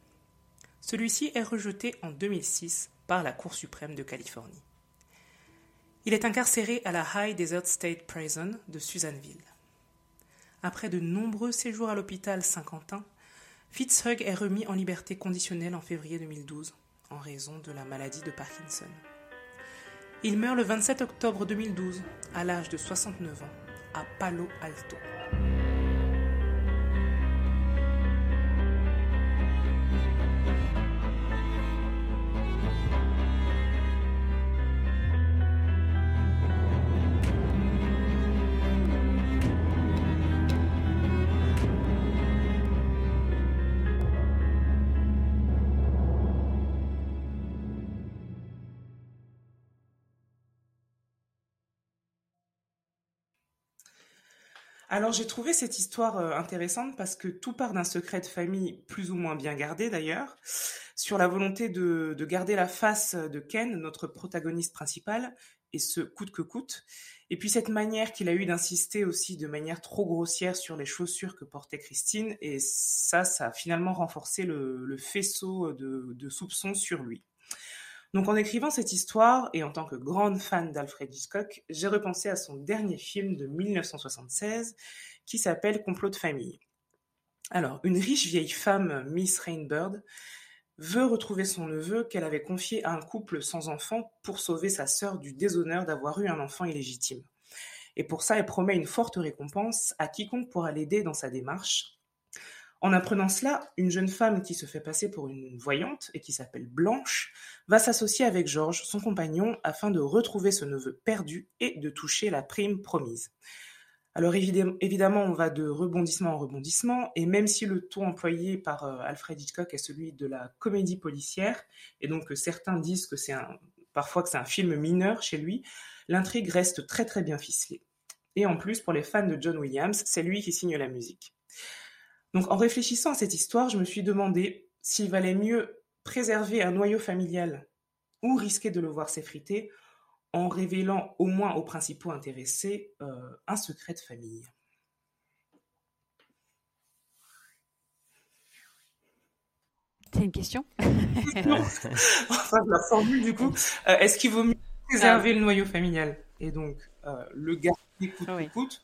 Celui-ci est rejeté en 2006 par la Cour suprême de Californie. Il est incarcéré à la High Desert State Prison de Susanville. Après de nombreux séjours à l'hôpital Saint-Quentin, Fitzhugh est remis en liberté conditionnelle en février 2012 en raison de la maladie de Parkinson. Il meurt le 27 octobre 2012 à l'âge de 69 ans à Palo Alto. Alors j'ai trouvé cette histoire euh, intéressante parce que tout part d'un secret de famille plus ou moins bien gardé d'ailleurs, sur la volonté de, garder la face de Ken, notre protagoniste principal, et ce coûte que coûte. Et puis cette manière qu'il a eu d'insister aussi de manière trop grossière sur les chaussures que portait Christine, et ça, ça a finalement renforcé le, faisceau de, de soupçons sur lui. Donc en écrivant cette histoire, et en tant que grande fan d'Alfred Hitchcock, j'ai repensé à son dernier film de 1976 qui s'appelle Complot de famille. Alors, une riche vieille femme, Miss Rainbird, veut retrouver son neveu qu'elle avait confié à un couple sans enfant pour sauver sa sœur du déshonneur d'avoir eu un enfant illégitime. Et pour ça, elle promet une forte récompense à quiconque pourra l'aider dans sa démarche, en apprenant cela, une jeune femme qui se fait passer pour une voyante et qui s'appelle Blanche va s'associer avec Georges, son compagnon, afin de retrouver ce neveu perdu et de toucher la prime promise. Alors évidemment, on va de rebondissement en rebondissement, et même si le ton employé par euh, Alfred Hitchcock est celui de la comédie policière, et donc certains disent que c'est parfois que c'est un film mineur chez lui, l'intrigue reste très très bien ficelée. Et en plus, pour les fans de John Williams, c'est lui qui signe la musique. Donc en réfléchissant à cette histoire, je me suis demandé s'il valait mieux préserver un noyau familial ou risquer de le voir s'effriter en révélant au moins aux principaux intéressés euh, un secret de famille. C'est une question Enfin, la formule du coup. Euh, est-ce qu'il vaut mieux préserver le noyau familial et donc euh, le garder coûte que coûte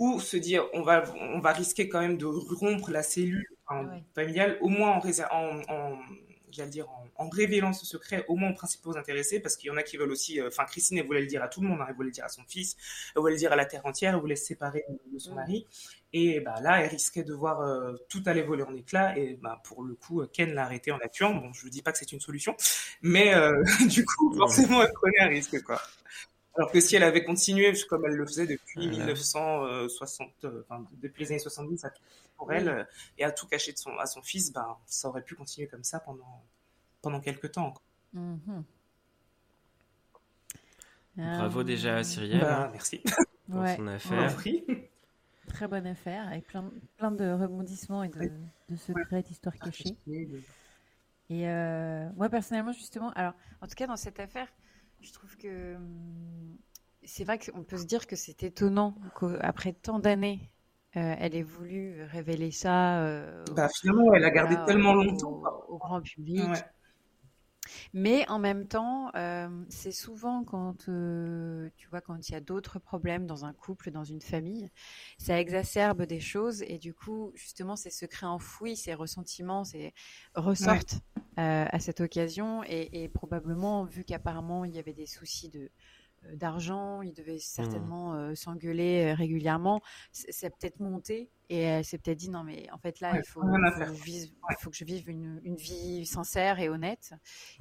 ou se dire on va, on va risquer quand même de rompre la cellule familiale, au moins en, en, en j'allais dire, en, révélant ce secret au moins aux principaux intéressés, parce qu'il y en a qui veulent aussi, euh, enfin, Christine, elle voulait le dire à tout le monde, hein, elle voulait le dire à son fils, elle voulait le dire à la terre entière, elle voulait se séparer de, son mari. Et bah, là, elle risquait de voir euh, tout aller voler en éclats. Et bah, pour le coup, Ken l'a arrêté en la tuant. Bon, je ne dis pas que c'est une solution, mais euh, du coup, forcément, elle prenait un risque, quoi. Alors que si elle avait continué, comme elle le faisait depuis 1960, enfin, depuis les années 70, à tout pour elle euh, et à tout cacher de son, à son fils, ben, ça aurait pu continuer comme ça pendant, pendant quelques temps. Mhm. Bravo déjà à Cyrielle. Bah, hein, merci. Pour son affaire. Très bonne affaire, avec plein, plein de rebondissements et de, de secrets, d'histoires cachées. Et euh, moi, personnellement, justement, alors, en tout cas, dans cette affaire, je trouve que hum, c'est vrai qu'on peut se dire que c'est étonnant qu'après tant d'années, euh, elle ait voulu révéler ça. Euh, bah, finalement, elle a gardé tellement longtemps. Au, grand public. Mais en même temps, euh, c'est souvent quand tu vois quand il y a d'autres problèmes dans un couple, dans une famille, ça exacerbe des choses et du coup, justement, ces secrets enfouis, ces ressentiments, ces ressortent à cette occasion et, et probablement vu qu'apparemment il y avait des soucis de euh, d'argent, il devait certainement mmh. euh, s'engueuler euh, régulièrement. C'est peut-être monté et elle s'est peut-être dit non mais en fait là il faut, faut, que je vive une, une, vie sincère et honnête.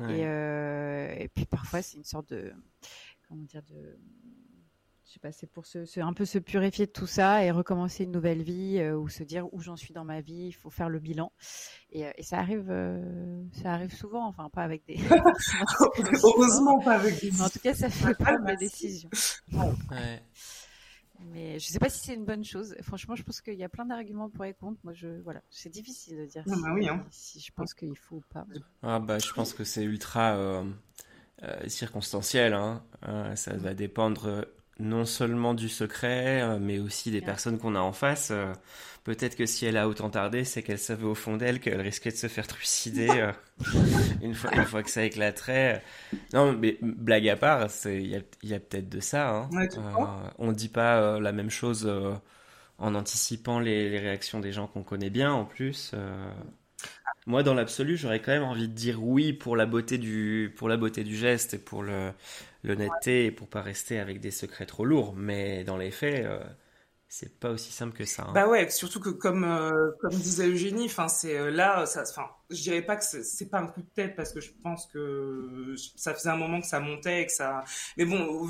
Et, et, puis parfois c'est une sorte de comment dire de je sais pas, c'est pour se, un peu se purifier de tout ça et recommencer une nouvelle vie euh, ou se dire où j'en suis dans ma vie. Il faut faire le bilan et, euh, et ça arrive, euh, ça arrive souvent. Enfin, pas avec des. Heureusement pas avec des. en tout cas, ça fait pas mes décisions. Ouais. Mais je sais pas si c'est une bonne chose. Franchement, je pense qu'il y a plein d'arguments pour et contre. Moi, je voilà, c'est difficile de dire si, bah oui, hein. si, je pense qu'il faut ou pas. Ah bah, je pense que c'est ultra circonstanciel. Hein. ça va dépendre non seulement du secret, euh, mais aussi des personnes qu'on a en face. Euh, peut-être que si elle a autant tardé, c'est qu'elle savait au fond d'elle qu'elle risquait de se faire trucider euh, une, fois, une fois que ça éclaterait. Non, mais blague à part, il y a, y a peut-être de ça. Hein. on ne dit pas la même chose en anticipant les, les, réactions des gens qu'on connaît bien en plus. Moi, dans l'absolu, j'aurais quand même envie de dire oui pour la beauté du, pour la beauté du geste et pour le, l'honnêteté et pour pas rester avec des secrets trop lourds. Mais dans les faits, euh, c'est pas aussi simple que ça. Hein. Bah ouais, surtout que comme euh, comme disait Eugénie, enfin c'est euh, là, enfin, je dirais pas que c'est pas un coup de tête parce que je pense que ça faisait un moment que ça montait et que ça. Mais bon, au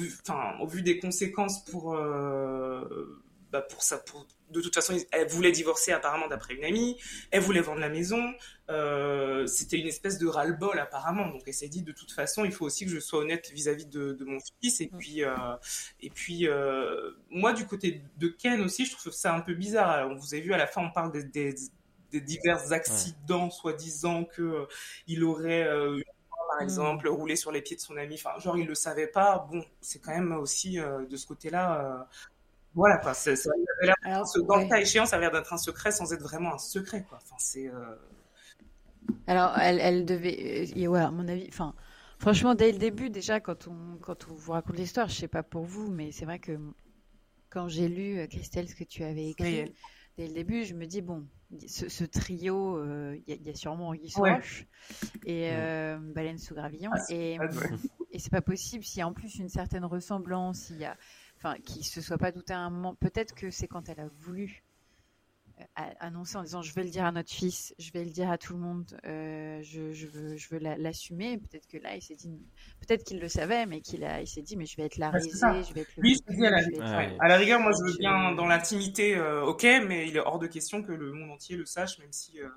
au vu des conséquences pour bah pour ça, pour de toute façon, elle voulait divorcer apparemment d'après une amie, elle voulait vendre la maison, euh, c'était une espèce de ras-le-bol apparemment, donc elle s'est dit de toute façon, il faut aussi que je sois honnête vis-à-vis de, mon fils, et mm. puis, euh, et puis euh, moi du côté de Ken aussi, je trouve ça un peu bizarre, on vous a vu à la fin, on parle des, divers accidents, soi-disant que il aurait par mm. exemple, roulé sur les pieds de son ami. Enfin, genre, il le savait pas. Bon, c'est quand même aussi de ce côté-là voilà, quoi. Ça, dans le cas échéant, ça a l'air d'être un secret sans être vraiment un secret, quoi. Enfin, c'est. Euh, Alors, elle, elle devait. Euh, ouais, à mon avis. Enfin, franchement, dès le début, déjà, quand on, quand on vous raconte l'histoire, je sais pas pour vous, mais c'est vrai que quand j'ai lu, euh, Christelle, ce que tu avais écrit, dès le début, je me dis, bon, ce, trio, il y, a sûrement Guy et Baleine sous gravillon. Ah, et, et c'est pas possible s'il y a en plus une certaine ressemblance, il y a enfin, qui se soit pas douté à un moment. Peut-être que c'est quand elle a voulu annoncé en disant je vais le dire à notre fils, je vais le dire à tout le monde, euh, je, je, veux, je veux l'assumer. Peut-être que là, il s'est dit, peut-être qu'il le savait, mais qu'il a, il s'est dit, mais je vais être la risée, je vais être le. Lui, dit à la, à la rigueur, moi, je veux bien dans l'intimité, euh, ok, mais il est hors de question que le monde entier le sache, même si. Euh,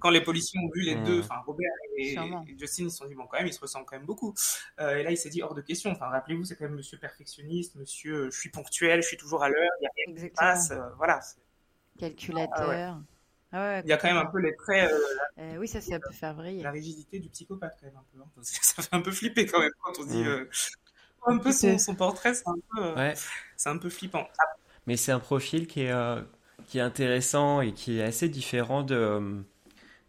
quand les policiers ont vu les deux, enfin Robert et, Justin, ils se sont dit bon quand même, ils se ressemblent quand même beaucoup. et là, il s'est dit hors de question. Enfin, rappelez-vous, c'est quand même Monsieur perfectionniste, Monsieur, je suis ponctuel, je suis toujours à l'heure, il y a rien qui passe, voilà. Calculateur. Ah il y a quand même un peu les traits. Euh, euh, oui, ça, c'est un peu faire vriller. La rigidité du psychopathe, quand même, un peu. Hein. Ça fait un peu flipper, quand même, quand on dit. Mm. Euh, un peu son, son portrait, c'est un, peu, ouais. un peu flippant. Mais c'est un profil qui est, qui est intéressant et qui est assez différent de,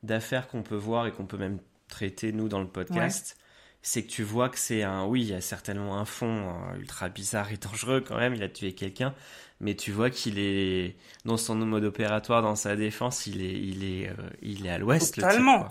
d'affaires qu'on peut voir et qu'on peut même traiter, nous, dans le podcast. C'est que tu vois que c'est un. Oui, il y a certainement un fond ultra bizarre et dangereux, quand même. Il a tué quelqu'un mais tu vois qu'il est dans son mode opératoire, dans sa défense, il est, il est, euh, il est à l'ouest. Totalement.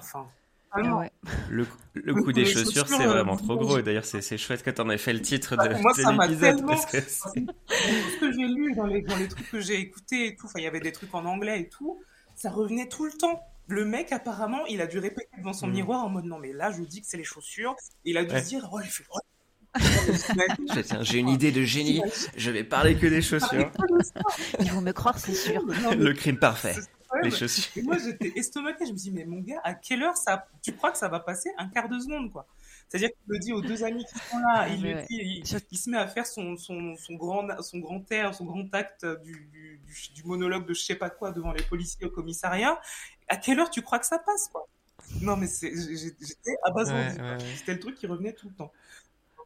Le, le, coup des chaussures, c'est vraiment trop gros. Et d'ailleurs, c'est chouette que tu en aies fait le titre de, moi, ça l'épisode. Parce que ce que j'ai lu dans les, dans les trucs que j'ai écoutés et tout, il y avait des trucs en anglais et tout, ça revenait tout le temps. Le mec, apparemment, il a dû répéter devant son mm. miroir en mode non, mais là, je dis que c'est les chaussures. il a dû se dire, oh, il fait, j'ai une idée de génie, je vais parler que des chaussures. Ils vont me croire, c'est sûr. Le crime parfait. Les chaussures. moi, j'étais estomaqué. Je me dis, mais mon gars, à quelle heure ça, tu crois que ça va passer un quart de seconde, quoi? C'est-à-dire qu'il le dit aux deux amis qui sont là. Il, il, se met à faire son, son, son, grand, son grand air, son grand acte du, du, du, monologue de je sais pas quoi devant les policiers au commissariat. À quelle heure tu crois que ça passe, quoi? Non, mais j'étais abasourdi. C'était le truc qui revenait tout le temps.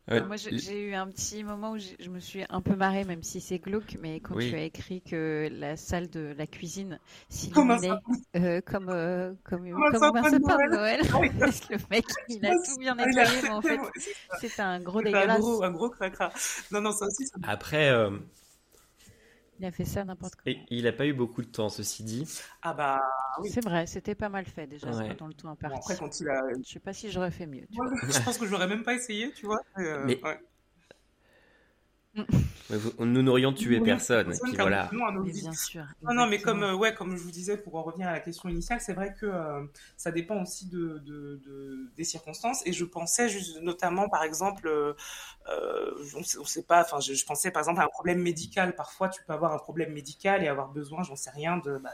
Moi, j'ai eu un petit moment où je me suis un peu marrée, même si c'est glauque, mais quand tu as écrit que la salle de la cuisine s'illuminait euh, comme, euh, comme, comme, comme, un sapin de Noël. le mec, il a tout bien nettoyé, mais en fait, c'est un gros dégueulasse. Un gros, un gros cracra. Non, non, ça aussi. Ça... Après, euh, il a fait ça n'importe quoi. Et il n'a pas eu beaucoup de temps, ceci dit. Ah bah oui. C'est vrai, c'était pas mal fait déjà dans le temps imparti. après, quand il a... Je sais pas si j'aurais fait mieux. je pense que j'aurais même pas essayé, tu vois. Euh, mais... Ouais. Nous n'aurions tué personne. voilà. bien sûr. Non, non, mais comme, euh, ouais, comme je vous disais, pour en revenir à la question initiale, c'est vrai que euh, ça dépend aussi de, de, des circonstances. Et je pensais juste, notamment, par exemple, euh, on sait, sait pas, enfin, je, pensais par exemple à un problème médical. Parfois, tu peux avoir un problème médical et avoir besoin, j'en sais rien, de, bah,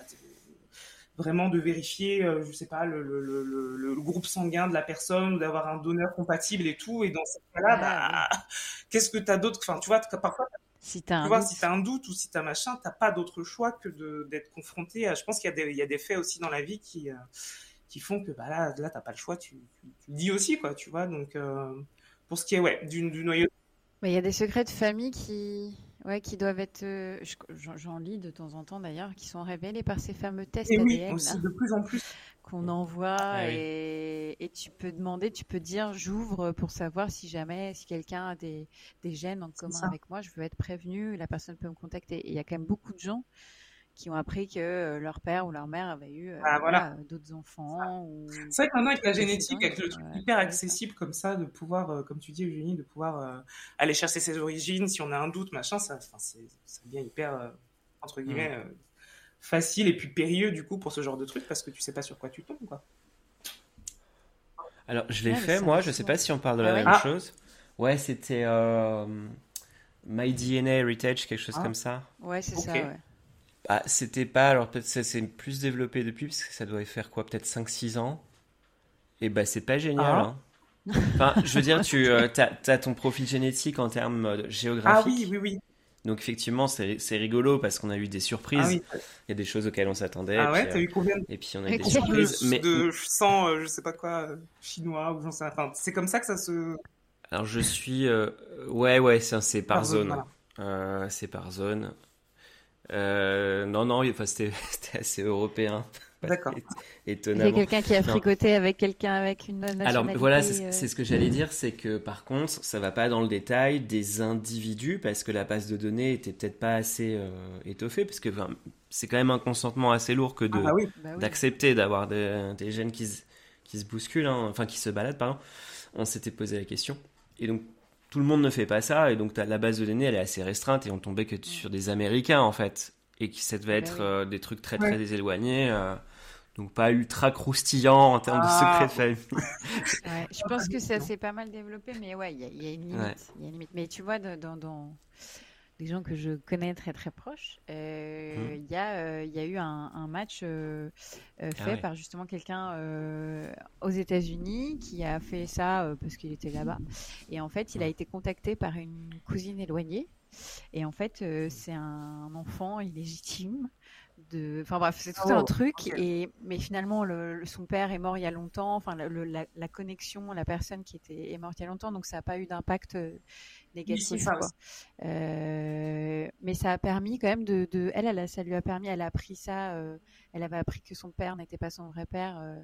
vraiment de vérifier, je sais pas, le, le, le, le, groupe sanguin de la personne d'avoir un donneur compatible et tout. Et dans ce cas-là, bah, qu'est-ce que tu as d'autre? Enfin, tu vois, parfois, si tu as, si as, un doute ou si tu as machin, tu pas d'autre choix que d'être confronté à. Je pense qu'il y, y, a des faits aussi dans la vie qui, euh, qui font que bah, là, là tu pas le choix, tu, tu, dis aussi, quoi, tu vois. Donc, euh, pour ce qui est ouais, du, du noyau. Il y a des secrets de famille qui, ouais, qui doivent être, euh, j'en lis de temps en temps d'ailleurs, qui sont révélés par ces fameux tests et oui, aussi, de plus en plus. qu'on envoie ah et, et, tu peux demander, tu peux dire j'ouvre pour savoir si jamais, si quelqu'un a des, des gènes en commun avec moi, je veux être prévenu, la personne peut me contacter. Et il y a quand même beaucoup de gens qui ont appris que euh, leur père ou leur mère avait eu euh, ah, voilà. d'autres enfants. C'est vrai que maintenant, avec la génétique, avec le truc hyper accessible comme ça, de pouvoir, euh, comme tu dis, Eugénie, de pouvoir aller chercher ses origines, si on a un doute, machin, ça, ça devient hyper, entre mm. guillemets, facile et puis périlleux, du coup, pour ce genre de truc, parce que tu sais pas sur quoi tu tombes, quoi. Alors, je l'ai fait, moi, je sais pas si on parle de la ah même ah. chose. Ouais, c'était My DNA Heritage, quelque chose comme ça. Ouais, c'est ça, ouais. Ah, c'était pas, alors peut-être ça s'est plus développé depuis, parce que ça doit faire quoi, peut-être 5-6 ans. Et bah, c'est pas génial. Ah. Hein. Enfin, je veux dire, tu euh, as, ton profil génétique en termes euh, géographiques. Ah oui, oui, oui. Donc effectivement, c'est rigolo parce qu'on a eu des surprises. Ah, oui. Il y a des choses auxquelles on s'attendait. Ah ouais, t'as eu combien Et puis on a eu des surprises. De, mais... de sang, euh, je sais pas quoi, chinois ou j'en sais Enfin, c'est comme ça que ça se. Alors je suis, ouais, ouais, c'est par, zone. c'est par zone. Euh, non, non, enfin, c'était assez européen. D'accord. Étonnamment. Il y a quelqu'un qui a fricoté avec quelqu'un avec une nationalité. Alors voilà, euh, c'est ce que j'allais dire, c'est que par contre, ça va pas dans le détail des individus parce que la base de données était peut-être pas assez euh, étoffée, parce que c'est quand même un consentement assez lourd que de ah bah bah d'accepter d'avoir des, des, gènes qui, qui se bousculent, hein, enfin qui se baladent, pardon. On s'était posé la question. Et donc tout le monde ne fait pas ça, et donc la base de données elle est assez restreinte, et on tombait que sur des Américains en fait. et que ça devait Bah être euh, des trucs très Ouais. très éloignés. euh, donc pas ultra croustillant en termes Ah. de secret de famille. Ouais, je pense que ça s'est pas mal développé, mais ouais, il y, a- il y a une limite. Ouais. il y a une limite. Mais tu vois, dans, dans des gens que je connais très très proches, euh, il y, a, euh, il y a eu un, un match euh, euh, Ah fait ouais. par justement quelqu'un aux États-Unis qui a fait ça parce qu'il était là-bas. Et en fait, il a été contacté par une cousine éloignée. Et en fait, euh, c'est un enfant illégitime. De... Enfin bref, c'est tout Oh, un truc. Et... Mais finalement, le, le- son père est mort il y a longtemps. Enfin, le- la, la connexion, la personne qui était est morte il y a longtemps. Donc ça n'a pas eu d'impact euh, négatif. quoi. Euh, mais ça a permis quand même de... de... Elle, elle a- ça lui a permis, elle a appris ça. euh, Elle avait appris que son père n'était pas son vrai père euh,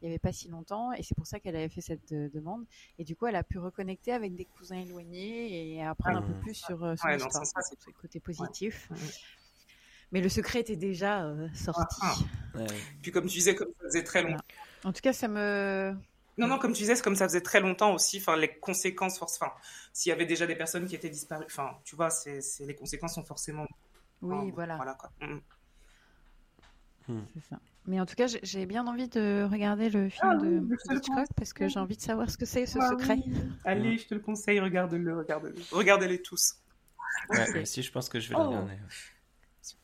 il n'y avait pas si longtemps. Et c'est pour ça qu'elle avait fait cette euh, demande. Et du coup, elle a pu reconnecter avec des cousins éloignés et apprendre un peu Mhm. plus sur euh, son Ouais, non, histoire. ça, ça, côté positif. Ouais. Mais le secret était déjà euh, sorti. Ah, Ouais. Puis comme tu disais, comme ça faisait très longtemps. En tout cas, ça me. Non, non, comme tu disais, comme ça faisait très longtemps aussi, enfin, les conséquences, force, enfin, s'il y avait déjà des personnes qui étaient disparues, enfin, tu vois, c'est, les conséquences sont forcément. Oui, enfin, voilà, Voilà, quoi. Mm. c'est ça. Mais en tout cas, j'ai- bien envie de regarder le film Ah de oui, je te le Hitchcock parce que j'ai envie de savoir ce que c'est ce Ah secret. oui. Allez, je te le conseille, regarde-le, regarde-le. Regardez-les tous. Ouais, aussi, je pense que je vais le Oh.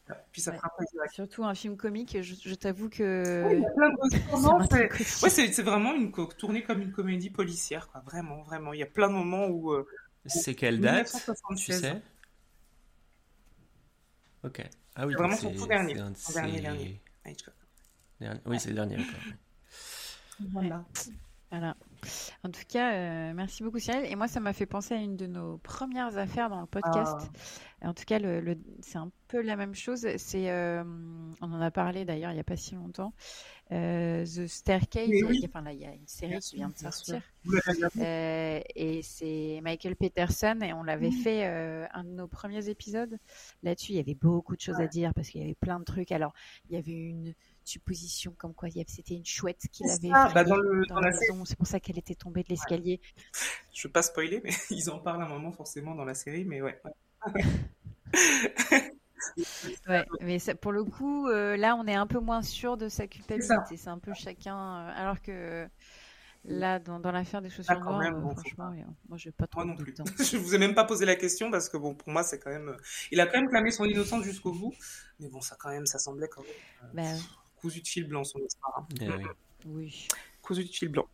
Regarder. Puis ça Ouais. fera plaisir. Surtout un film comique, je, je t'avoue Oui, que il y a plein de ça moments, c'est... Ouais, vraiment une co- tournée comme une comédie policière, quoi. Vraiment, vraiment. Il y a plein de moments où. euh, C'est quelle date Tu 1976. sais? Ok. Ah oui, C'est vraiment son tout dernier. Son dernier, ses- dernier. Oui, c'est le dernier. Voilà. Voilà. En tout cas, euh, merci beaucoup Cyril. Et moi, ça m'a fait penser à une de nos premières affaires dans le podcast. Ah. En tout cas, le, le- c'est un peu la même chose. C'est, euh, on en a parlé d'ailleurs il n'y a pas si longtemps. Euh, The Staircase. Oui. Enfin là, il y a une série qui vient de sortir. Euh, et c'est Michael Peterson et on l'avait fait euh, un de nos premiers épisodes. Là-dessus, il y avait beaucoup de choses à dire parce qu'il y avait plein de trucs. Alors, il y avait une supposition comme quoi avait- c'était une chouette qui C'est l'avait ça, bah, dans le- dans dans la la maison. C'est pour ça qu'elle était tombée de l'escalier. Je veux pas spoiler, mais ils en parlent un moment forcément dans la série, mais ouais. Ouais, mais ça- pour le coup, euh, là, on est un peu moins sûr de sa culpabilité. C'est un peu chacun. euh, alors que là, dans, dans l'affaire des chaussures noires, euh, bon, franchement, euh, moi, je vais pas trop Moi non plus. Je vous ai même pas posé la question parce que bon, pour moi, c'est quand même. euh, Il a quand même clamé son innocence jusqu'au bout, mais bon, ça quand même, ça semblait quand même euh, Bah cousu de fil blanc son histoire. hein. Eh oui. oui, Cousu de fil blanc.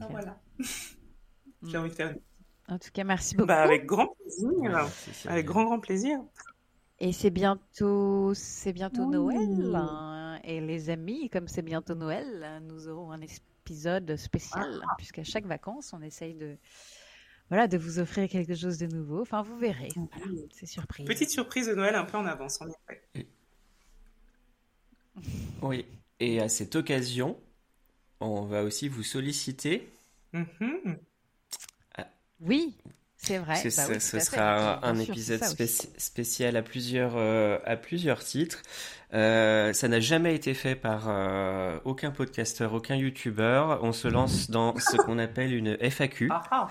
Ah, voilà. Mm. J'ai envie de faire. En tout cas, merci beaucoup. Bah, avec grand plaisir. Ouais, c'est- c'est- Avec grand grand plaisir. Et c'est bientôt, c'est bientôt Oui. Noël. hein. Et les amis, comme c'est bientôt Noël, nous aurons un épisode spécial, Ah. puisqu'à chaque vacances, on essaye de, voilà, de vous offrir quelque chose de nouveau. Enfin, vous verrez. Voilà, c'est surprise. Petite surprise de Noël un peu en avance, en effet. Oui. Et à cette occasion, on va aussi vous solliciter. Mhm. Oui, c'est vrai. Bah ce oui, ce fait. sera Bien un sûr, épisode ça aussi. spécial à plusieurs, euh, à plusieurs titres. Euh, ça n'a jamais été fait par euh, aucun podcasteur, aucun youtubeur. On se lance dans ce qu'on appelle une FAQ. Ah ah.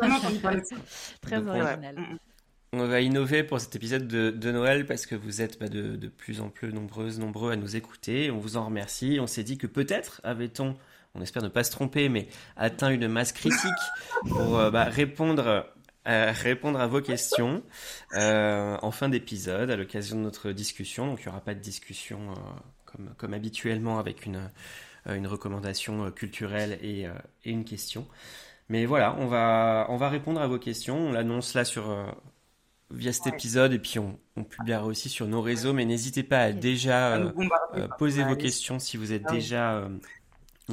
Ça. Très Donc, original. On va innover pour cet épisode de, de Noël parce que vous êtes bah, de, de plus en plus nombreuses, nombreux à nous écouter. On vous en remercie. On s'est dit que peut-être avait-on, on espère ne pas se tromper, mais atteint une masse critique pour euh, bah, répondre, à, répondre à vos questions euh, en fin d'épisode à l'occasion de notre discussion. Donc il n'y aura pas de discussion euh, comme, comme habituellement avec une, euh, une recommandation euh, culturelle et, euh, et une question. Mais voilà, on va, on va répondre à vos questions. On l'annonce là sur, euh, via cet épisode et puis on, on publiera aussi sur nos réseaux. Mais n'hésitez pas à déjà euh, euh, poser vos questions si vous êtes Ah déjà euh,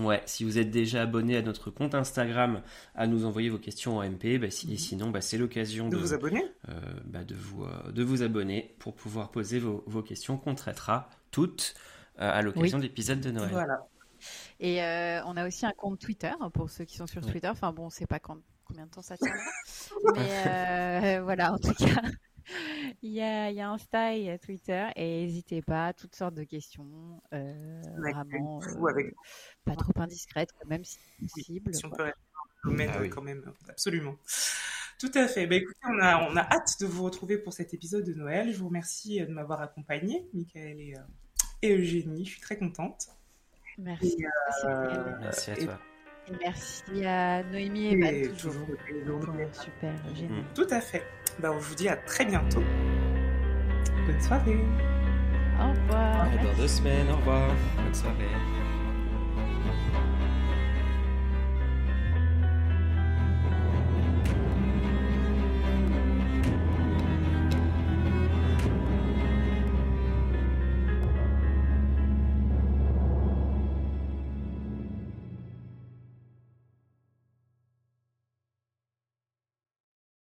ouais si vous êtes déjà abonné à notre compte Instagram à nous envoyer vos questions en MP bah, si- et sinon bah, c'est l'occasion De de, vous abonner euh, bah, de vous euh, de vous abonner pour pouvoir poser vos, vos questions qu'on traitera toutes euh, à l'occasion de l'épisode de Noël. Voilà. Et euh, on a aussi un compte Twitter hein, pour ceux qui sont sur Ouais. Twitter. Enfin bon, on sait pas quand, combien de temps ça tiendra. Mais euh, voilà, en tout cas, il y a, il y a Insta, il y a Twitter. Et n'hésitez pas, toutes sortes de questions. euh, vraiment euh, avec pas trop indiscrètes, quand même, si possible. si on peut domaine Ah oui. quand même, absolument. Tout à fait. Bah, écoutez, on a, on a hâte de vous retrouver pour cet épisode de Noël. Je vous remercie de m'avoir accompagné, Michael et, et, Eugénie. Je suis très contente. Merci. merci à toi. Et merci à Noémie et, Matt, toujours. super génial. Tout à fait. Bah, je vous dis à très bientôt. Bonne soirée. Au revoir. Dans deux semaines, au revoir. Bonne soirée.